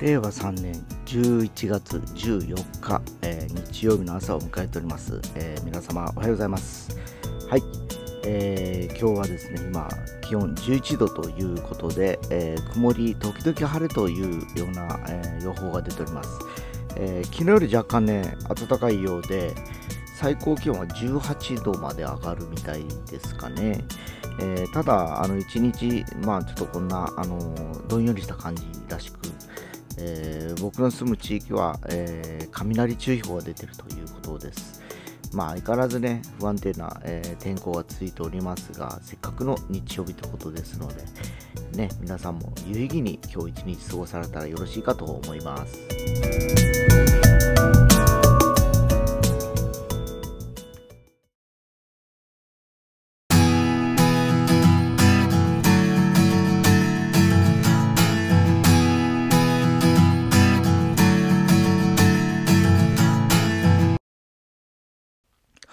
令和3年11月14日、えー、日曜日の朝を迎えております、えー、皆様おはようございます。はい、えー、今日はですね今気温11度ということで、え曇り時々晴れというような、え予報が出ております、え昨日より若干ね暖かいようで最高気温は18度まで上がるみたいですかね、えー、ただ、あの1日、まあ、ちょっとこんな、あのどんよりした感じらしく、えー、僕の住む地域は、えー、雷注意報が出ているということです。まあ、相変わらずね、不安定な、えー、天候が続いておりますが、せっかくの日曜日ということですので、ね、皆さんも有意義に今日一日過ごされたらよろしいかと思います。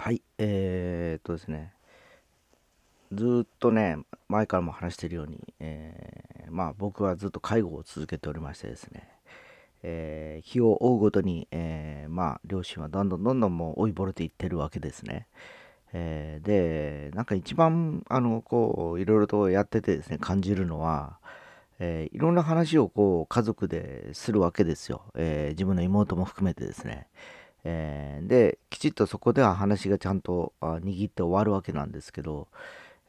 はい、えー、っとですね、ずっとね、前からも話しているように、えー、まあ僕はずっと介護を続けておりましてですね、えー、日を追うごとに、えー、まあ両親はどんどんどんどんもう追いぼれていってるわけですね。えー、で、なんか一番、あの、こう、いろいろとやっててですね、感じるのは、えー、いろんな話をこう、家族でするわけですよ。えー、自分の妹も含めてですね。えー、できちっとそこでは話がちゃんと握って終わるわけなんですけど、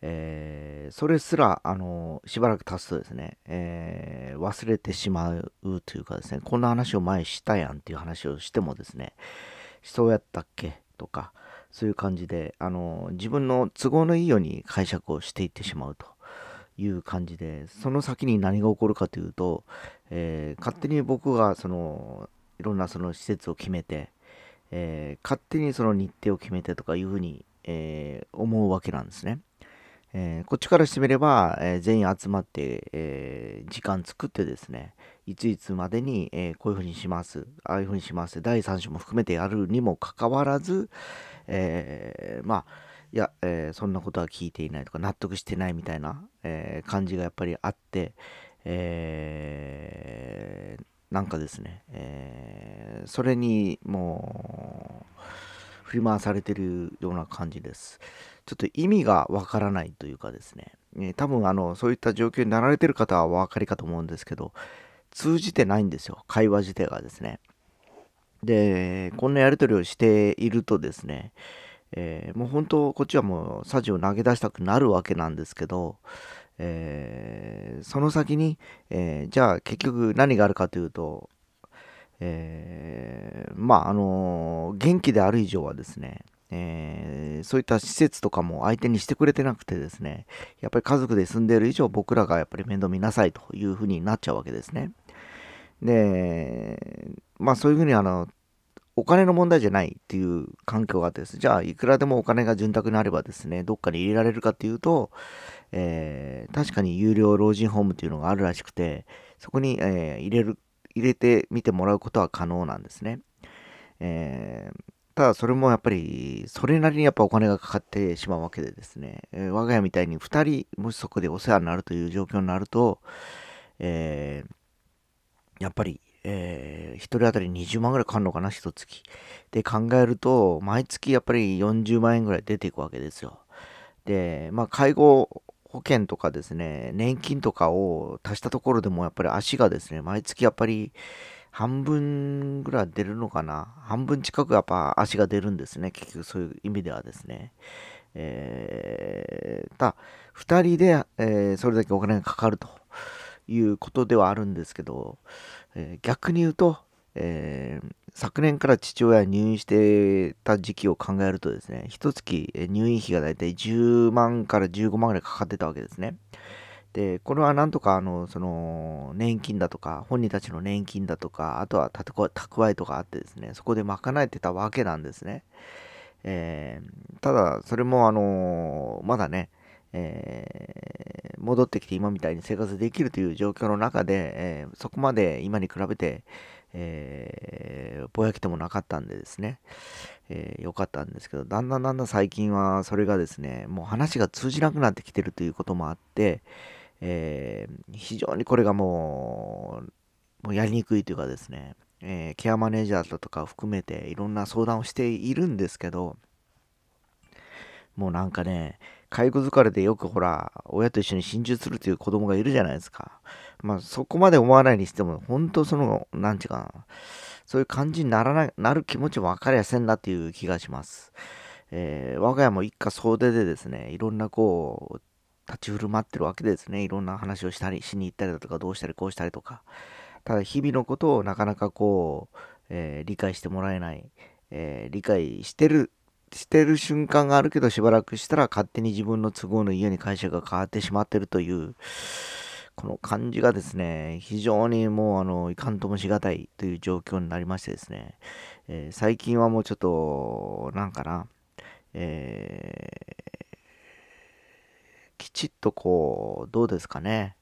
えー、それすらあのしばらく経つとですね、えー、忘れてしまうというかですねこんな話を前したやんっていう話をしてもですねそうやったっけとかそういう感じであの自分の都合のいいように解釈をしていってしまうという感じでその先に何が起こるかというと、えー、勝手に僕がそのいろんなその施設を決めてえー、勝手にその日程を決めてとかいうふうに、えー、思うわけなんですね。えー、こっちからしてみれば、え、全員集まって、え、時間作ってですね、いついつまでに、えこういうふうにします、ああいうふうにします、第三者も含めてやるにもかかわらず、えまあ、いや、えそんなことは聞いていないとか、納得してないみたいな、え感じがやっぱりあって、えなんかですね、えー、それにもう振り回されてるような感じです。ちょっと意味がわからないというかですね、えー、多分あのそういった状況になられてる方はお分かりかと思うんですけど、通じてないんですよ、会話自体がですね。で、こんなやり取りをしているとですね、えー、もう本当こっちはもうサジを投げ出したくなるわけなんですけど、えー、その先に、えー、じゃあ結局何があるかというと、えー、まああの元気である以上はですね、えー、そういった施設とかも相手にしてくれてなくてですね、やっぱり家族で住んでいる以上僕らがやっぱり面倒見なさいというふうになっちゃうわけですね。で、まあそういうふうにあの、お金の問題じゃないっていう環境があってです、じゃあいくらでもお金が潤沢にあればですね、どっかに入れられるかっていうと、えー、確かに有料老人ホームっていうのがあるらしくて、そこに、えー、入れる、入れてみてもらうことは可能なんですね。えー、ただそれもやっぱり、それなりにやっぱお金がかかってしまうわけでですね、えー、我が家みたいに2人、もしそこでお世話になるという状況になると、えー、やっぱり、えー、1人当たり20万ぐらいかかるのかな、1月。で考えると、毎月やっぱり40万円ぐらい出ていくわけですよ。で、まあ、介護保険とかですね、年金とかを足したところでもやっぱり足がですね、毎月やっぱり半分ぐらい出るのかな。半分近くやっぱ足が出るんですね。結局そういう意味ではですね。えー、た2人で、えー、それだけお金がかかるということではあるんですけど、えー、逆に言うと、えー、昨年から父親入院してた時期を考えるとですね、一月入院費がだいたい10万から15万ぐらいかかってたわけですね。で、これはなんとか、あの、その、年金だとか、本人たちの年金だとか、あとは蓄えとかあってですね、そこで賄えてたわけなんですね。えー、ただ、それも、あのまだね、えー、戻ってきて今みたいに生活できるという状況の中で、えー、そこまで今に比べて、えー、ぼやけてもなかったんでですね、えー、よかったんですけど、だんだんだんだん最近はそれがですね、もう話が通じなくなってきてるということもあって、えー、非常にこれがもう、もうやりにくいというかですね、えー、ケアマネージャーだとか含めていろんな相談をしているんですけど、もうなんかね、介護疲れでよくほら、親と一緒に心中するという子供がいるじゃないですか。まあそこまで思わないにしても、本当その、なんちゅうかな、そういう感じにならな、なる気持ちも分かりやせんなっていう気がします。えー、我が家も一家総出でですね、いろんなこう、立ち振る舞ってるわけですね。いろんな話をしたり、しに行ったりだとか、どうしたりこうしたりとか。ただ日々のことをなかなかこう、えー、理解してもらえない、えー、理解してるしてる瞬間があるけどしばらくしたら勝手に自分の都合の家に会社が変わってしまってるというこの感じがですね非常にもうあのいかんともしがたいという状況になりましてですね、えー、最近はもうちょっとなんかな、えー、きちっとこうどうですかね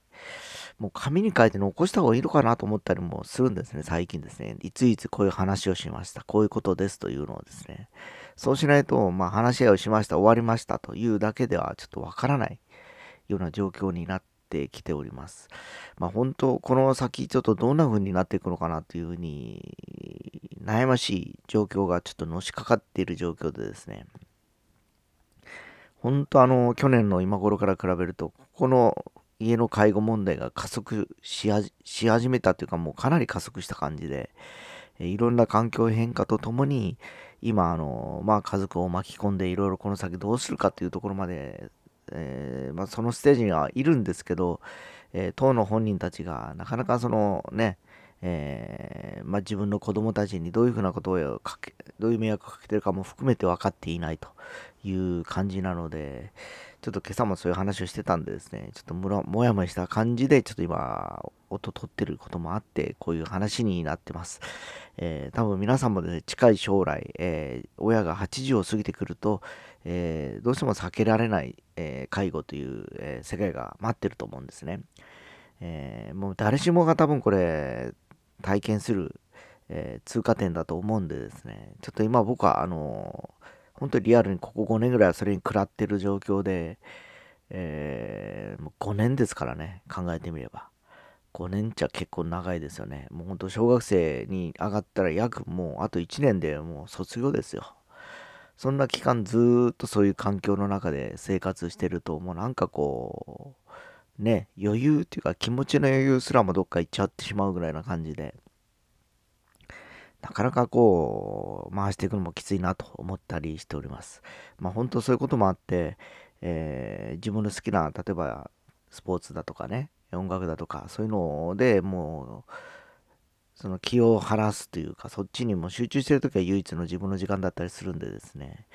もう紙に書いて残した方がいいのかなと思ったりもするんですね、最近ですね。いついつこういう話をしました。こういうことですというのをですね。そうしないと、まあ話し合いをしました、終わりましたというだけではちょっとわからないような状況になってきております。まあ本当、この先ちょっとどんな風になっていくのかなというふうに悩ましい状況がちょっとのしかかっている状況でですね。本当あの、去年の今頃から比べると、ここの家の介護問題が加速し始めたというかもうかなり加速した感じで、いろんな環境変化とともに今あの、まあ、家族を巻き込んでいろいろこの先どうするかっていうところまで、えー、まあ、そのステージにはいるんですけど、えー、党の本人たちがなかなかそのね、えー、まあ、自分の子供たちにどういうふうなことをかけどういう迷惑をかけてるかも含めて分かっていないという感じなので、ちょっと今朝もそういう話をしてたんでですね、ちょっとももやもやした感じで、ちょっと今、音取ってることもあって、こういう話になってます。えー、多分皆さんもですね、近い将来、えー、親が80を過ぎてくると、えー、どうしても避けられない、え介護という、え世界が待ってると思うんですね。えもう誰しもが多分これ、体験する、え通過点だと思うんでですね、ちょっと今僕は、あの本当にリアルにここ5年ぐらいはそれに食らってる状況で、えー、もう5年ですからね、考えてみれば。5年っちゃ結構長いですよね。もうほんと小学生に上がったら約もうあと1年でもう卒業ですよ。そんな期間ずっとそういう環境の中で生活してると、もうなんかこう、ね、余裕っていうか気持ちの余裕すらもどっか行っちゃってしまうぐらいな感じで、なかなかこう、回していくのもきついなと思ったりしております。まあ本当そういうこともあって、えー、自分の好きな、例えばスポーツだとかね、音楽だとか、そういうのでもう、その気を晴らすというか、そっちにも集中してるときは唯一の自分の時間だったりするんでですね、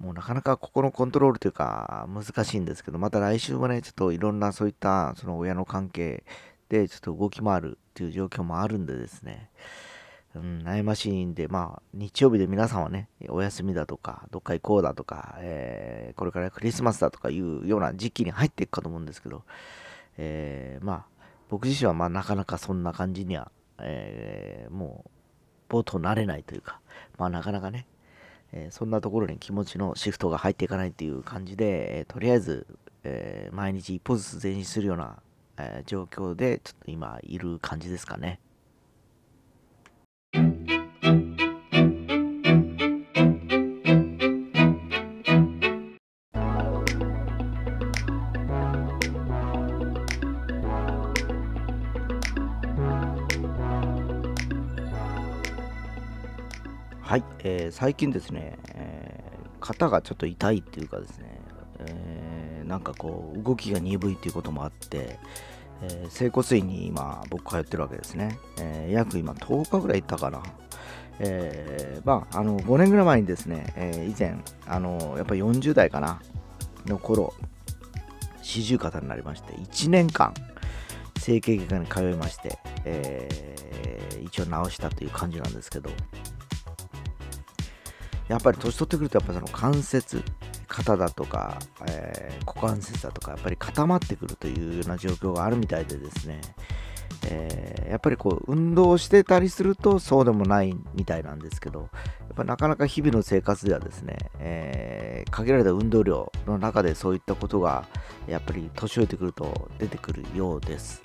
もうなかなかここのコントロールというか難しいんですけど、また来週もね、ちょっといろんなそういったその親の関係でちょっと動き回るっていう状況もあるんでですね、うん、悩ましいんで、まあ、日曜日で皆さんはね、お休みだとか、どっか行こうだとか、えー、これからクリスマスだとかいうような時期に入っていくかと思うんですけど、えー、まあ、僕自身はまあなかなかそんな感じには、えー、もう、冒頭慣れないというか、まあなかなかね、えー、そんなところに気持ちのシフトが入っていかないっていう感じで、えとりあえず、え毎日一歩ずつ前進するような、え状況で、ちょっと今いる感じですかね。はい、えー、最近ですね、えー、肩がちょっと痛いっていうかですね、えー、なんかこう動きが鈍いっていうこともあって、えー、整骨院に今僕通ってるわけですね、えー、約今10日ぐらい行ったかな、えー、まああの5年ぐらい前にですね、え以前あのやっぱり40代かなの頃四十肩になりまして1年間整形外科に通いまして、え一応治したという感じなんですけどやっぱり年取ってくるとやっぱその関節肩だとか、えー、股関節だとかやっぱり固まってくるというような状況があるみたいでですね、えー、やっぱりこう運動してたりするとそうでもないみたいなんですけどやっぱなかなか日々の生活ではですね、えー、限られた運動量の中でそういったことがやっぱり年老いてくると出てくるようです、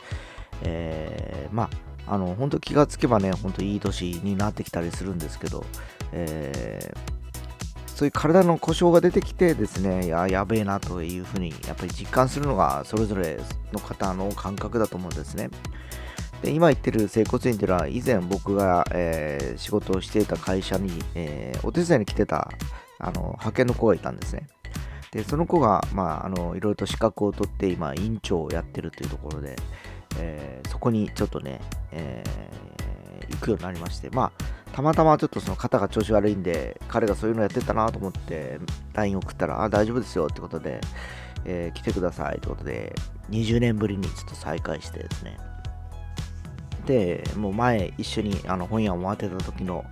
えまああの本当気がつけばね、本当いい年になってきたりするんですけど、えー、そういう体の故障が出てきてですね、ややべえなというふうにやっぱり実感するのがそれぞれの方の感覚だと思うんですね。で今言ってる整骨院というのは以前僕が、えー、仕事をしていた会社に、えー、お手伝いに来てたあの派遣の子がいたんですね。でその子が、まあ、あのいろいろと資格を取って今院長をやってるというところで、えー、そこにちょっとね、えー、行くようになりまして、まあ、たまたまちょっとその肩が調子悪いんで、彼がそういうのやってたなと思って、LINE 送ったら、あ、大丈夫ですよってことで、えー、来てくださいってことで、20年ぶりにちょっと再会してですね、で、もう前一緒にあの本屋を回ってた時の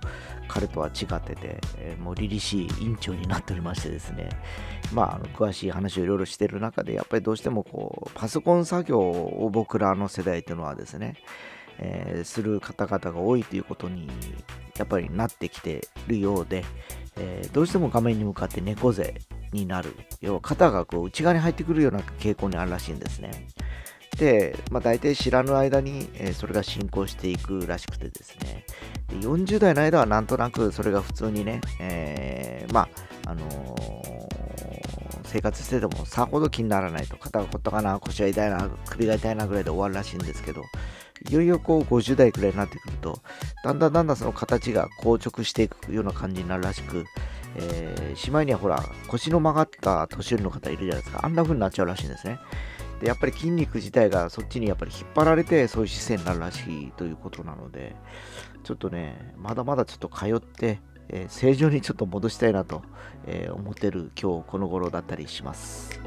彼とは違ってて、えー、もう凛々しい院長になっておりましてですね、まあ、あの詳しい話をいろいろしている中で、やっぱりどうしてもこう、パソコン作業を僕らの世代というのはですね、えー、する方々が多いということにやっぱりなってきてるようで、えー、どうしても画面に向かって猫背になる要は肩がこう内側に入ってくるような傾向にあるらしいんですね。で、まあ、大体知らぬ間に、えー、それが進行していくらしくてですね。で40代の間はなんとなくそれが普通にね、えー、まああのー、生活しててもさほど気にならないと肩が凝ったかな腰が痛いな首が痛いなぐらいで終わるらしいんですけどいよいよこう50代くらいになってくるとだんだんだんだんその形が硬直していくような感じになるらしく、えー、しまいにはほら腰の曲がった年寄りの方いるじゃないですか。あんな風になっちゃうらしいんですね。でやっぱり筋肉自体がそっちにやっぱり引っ張られてそういう姿勢になるらしいということなのでちょっとねまだまだちょっと通ってえー、正常にちょっと戻したいなと、えー、思ってる今日この頃だったりします。